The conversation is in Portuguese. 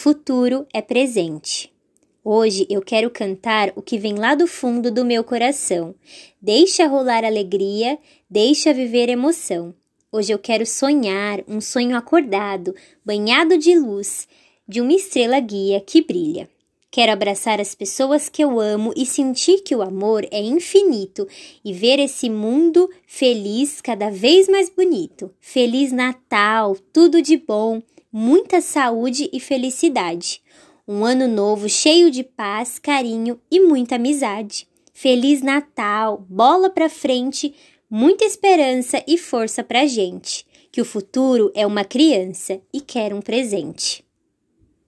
Futuro é presente. Hoje eu quero cantar o que vem lá do fundo do meu coração. Deixa rolar alegria, deixa viver emoção. Hoje eu quero sonhar um sonho acordado, banhado de luz, de uma estrela guia que brilha. Quero abraçar as pessoas que eu amo e sentir que o amor é infinito e ver esse mundo feliz cada vez mais bonito. Feliz Natal, tudo de bom, muita saúde e felicidade. Um ano novo cheio de paz, carinho e muita amizade. Feliz Natal, bola pra frente, muita esperança e força pra gente. Que o futuro é uma criança e quer um presente.